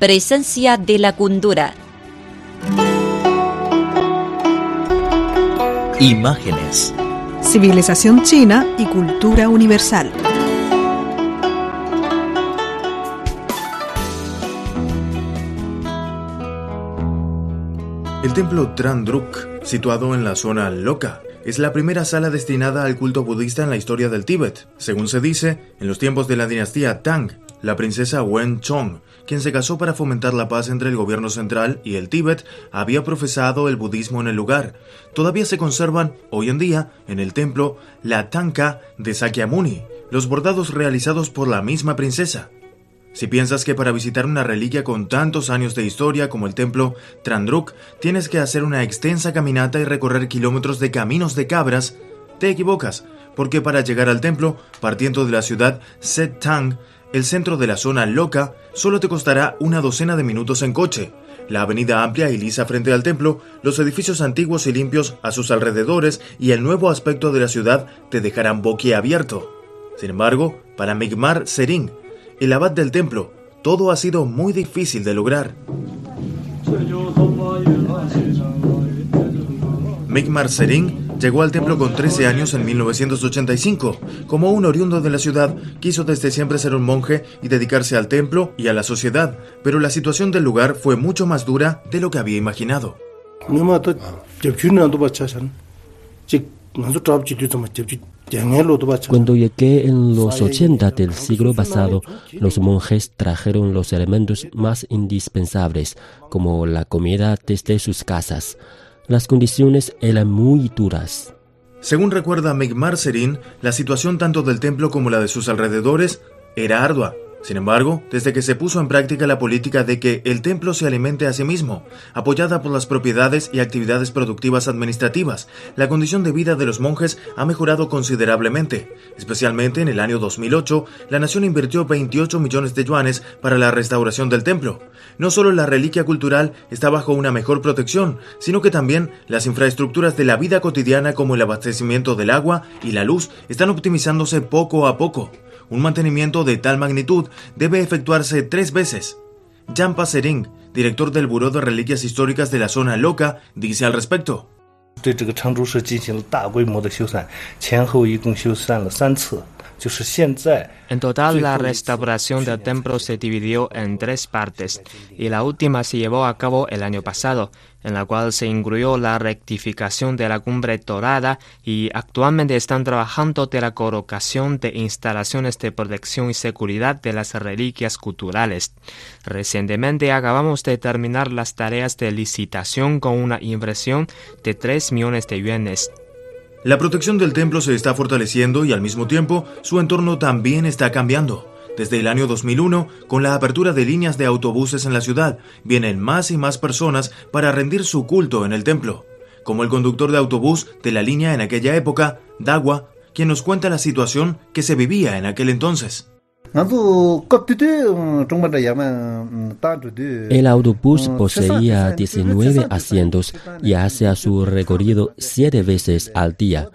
Presencia de la cultura. Imágenes. Civilización china y cultura universal. El templo Trandruk, situado en la zona Loka, es la primera sala destinada al culto budista en la historia del Tíbet. Según se dice, en los tiempos de la dinastía Tang, la princesa Wen Chong, quien se casó para fomentar la paz entre el gobierno central y el Tíbet, había profesado el budismo en el lugar. Todavía se conservan, hoy en día, en el templo, la tanka de Sakyamuni, los bordados realizados por la misma princesa. Si piensas que para visitar una reliquia con tantos años de historia como el templo Trandruk tienes que hacer una extensa caminata y recorrer kilómetros de caminos de cabras, te equivocas, porque para llegar al templo, partiendo de la ciudad Tang, el centro de la zona loca, solo te costará una docena de minutos en coche. La avenida amplia y lisa frente al templo, los edificios antiguos y limpios a sus alrededores y el nuevo aspecto de la ciudad te dejarán boquiabierto. Sin embargo, para Migmar Sering, el abad del templo, todo ha sido muy difícil de lograr. Migmar Sering llegó al templo con 13 años en 1985. Como un oriundo de la ciudad, quiso desde siempre ser un monje y dedicarse al templo y a la sociedad, pero la situación del lugar fue mucho más dura de lo que había imaginado. Cuando llegué en los 80 del siglo pasado, los monjes trajeron los elementos más indispensables, como la comida desde sus casas. Las condiciones eran muy duras. Según recuerda Migmar Serin, la situación tanto del templo como la de sus alrededores era ardua. Sin embargo, desde que se puso en práctica la política de que el templo se alimente a sí mismo, apoyada por las propiedades y actividades productivas administrativas, la condición de vida de los monjes ha mejorado considerablemente. Especialmente en el año 2008, la nación invirtió 28 millones de yuanes para la restauración del templo. No solo la reliquia cultural está bajo una mejor protección, sino que también las infraestructuras de la vida cotidiana como el abastecimiento del agua y la luz están optimizándose poco a poco. Un mantenimiento de tal magnitud debe efectuarse tres veces. Jampa Sering, director del Buró de Reliquias Históricas de la Zona Loca, dice al respecto. En total, la restauración del templo se dividió en tres partes y la última se llevó a cabo el año pasado, en la cual se incluyó la rectificación de la cumbre dorada y actualmente están trabajando de la colocación de instalaciones de protección y seguridad de las reliquias culturales. Recientemente acabamos de terminar las tareas de licitación con una inversión de 3 millones de yuanes. La protección del templo se está fortaleciendo y al mismo tiempo su entorno también está cambiando. Desde el año 2001, con la apertura de líneas de autobuses en la ciudad, vienen más y más personas para rendir su culto en el templo, como el conductor de autobús de la línea en aquella época, Dagua, quien nos cuenta la situación que se vivía en aquel entonces. El autobús poseía 19 asientos y hacía su recorrido siete veces al día.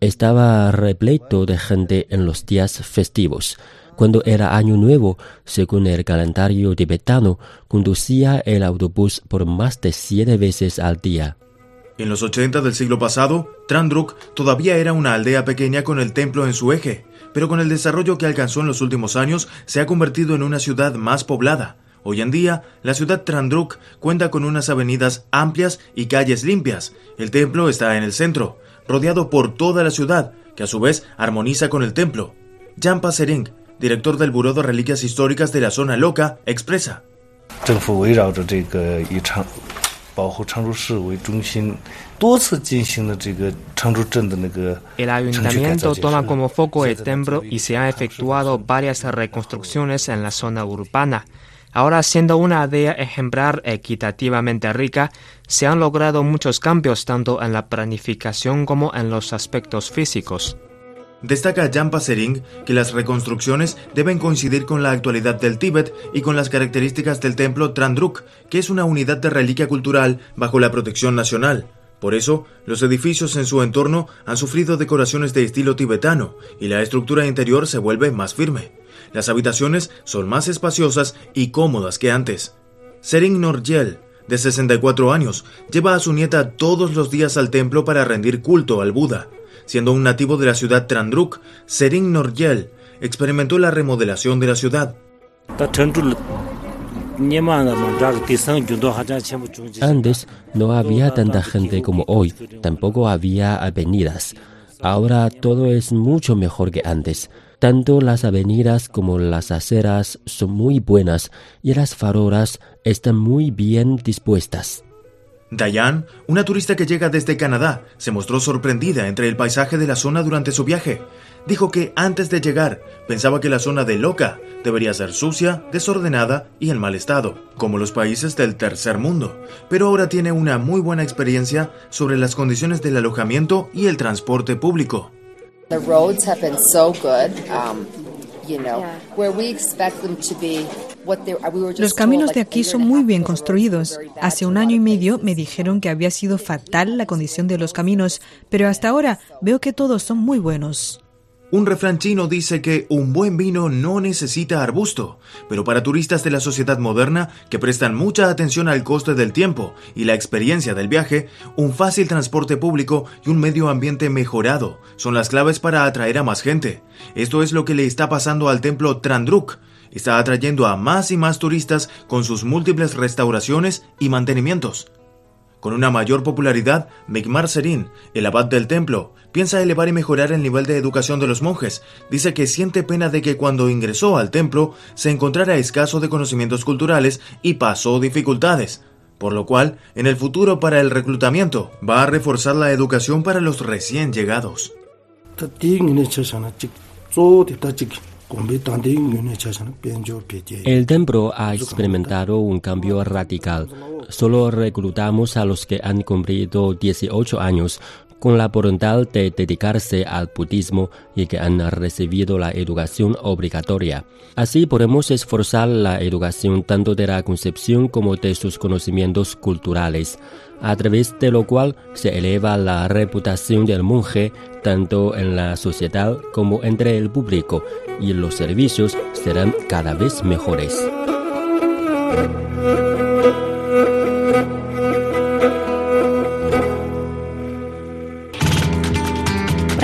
Estaba repleto de gente en los días festivos. Cuando era año nuevo, según el calendario tibetano, conducía el autobús por más de siete veces al día. En los 80 del siglo pasado, Trandruk todavía era una aldea pequeña con el templo en su eje pero con el desarrollo que alcanzó en los últimos años se ha convertido en una ciudad más poblada. Hoy en día, la ciudad Trandruk cuenta con unas avenidas amplias y calles limpias. El templo está en el centro, rodeado por toda la ciudad, que a su vez armoniza con el templo. Jampa Sering, director del Buró de Reliquias Históricas de la Zona Loca, expresa. El ayuntamiento toma como foco el templo y se han efectuado varias reconstrucciones en la zona urbana. Ahora, siendo una aldea ejemplar equitativamente rica, se han logrado muchos cambios tanto en la planificación como en los aspectos físicos. Destaca Jan Pasering que las reconstrucciones deben coincidir con la actualidad del Tíbet y con las características del templo Trandruk, que es una unidad de reliquia cultural bajo la protección nacional. Por eso, los edificios en su entorno han sufrido decoraciones de estilo tibetano y la estructura interior se vuelve más firme. Las habitaciones son más espaciosas y cómodas que antes. Sering Norgel, de 64 años, lleva a su nieta todos los días al templo para rendir culto al Buda. Siendo un nativo de la ciudad Trandruk, Sering Norgel experimentó la remodelación de la ciudad. Antes no había tanta gente como hoy, tampoco había avenidas. Ahora todo es mucho mejor que antes. Tanto las avenidas como las aceras son muy buenas y las farolas están muy bien dispuestas. Diane, una turista que llega desde Canadá, se mostró sorprendida entre el paisaje de la zona durante su viaje. Dijo que antes de llegar pensaba que la zona de Loca debería ser sucia, desordenada y en mal estado, como los países del tercer mundo, pero ahora tiene una muy buena experiencia sobre las condiciones del alojamiento y el transporte público. Los caminos de aquí son muy bien construidos. Hace un año y medio me dijeron que había sido fatal la condición de los caminos, pero hasta ahora veo que todos son muy buenos. Un refrán chino dice que un buen vino no necesita arbusto, pero para turistas de la sociedad moderna que prestan mucha atención al coste del tiempo y la experiencia del viaje, un fácil transporte público y un medio ambiente mejorado son las claves para atraer a más gente. Esto es lo que le está pasando al templo Trandruk. Está atrayendo a más y más turistas con sus múltiples restauraciones y mantenimientos. Con una mayor popularidad, Migmar Serin, el abad del templo, piensa elevar y mejorar el nivel de educación de los monjes. Dice que siente pena de que cuando ingresó al templo se encontrara escaso de conocimientos culturales y pasó dificultades. Por lo cual, en el futuro para el reclutamiento, va a reforzar la educación para los recién llegados. El templo ha experimentado un cambio radical. Solo reclutamos a los que han cumplido 18 años con la voluntad de dedicarse al budismo y que han recibido la educación obligatoria. Así podemos esforzar la educación tanto de la concepción como de sus conocimientos culturales, a través de lo cual se eleva la reputación del monje tanto en la sociedad como entre el público y los servicios serán cada vez mejores.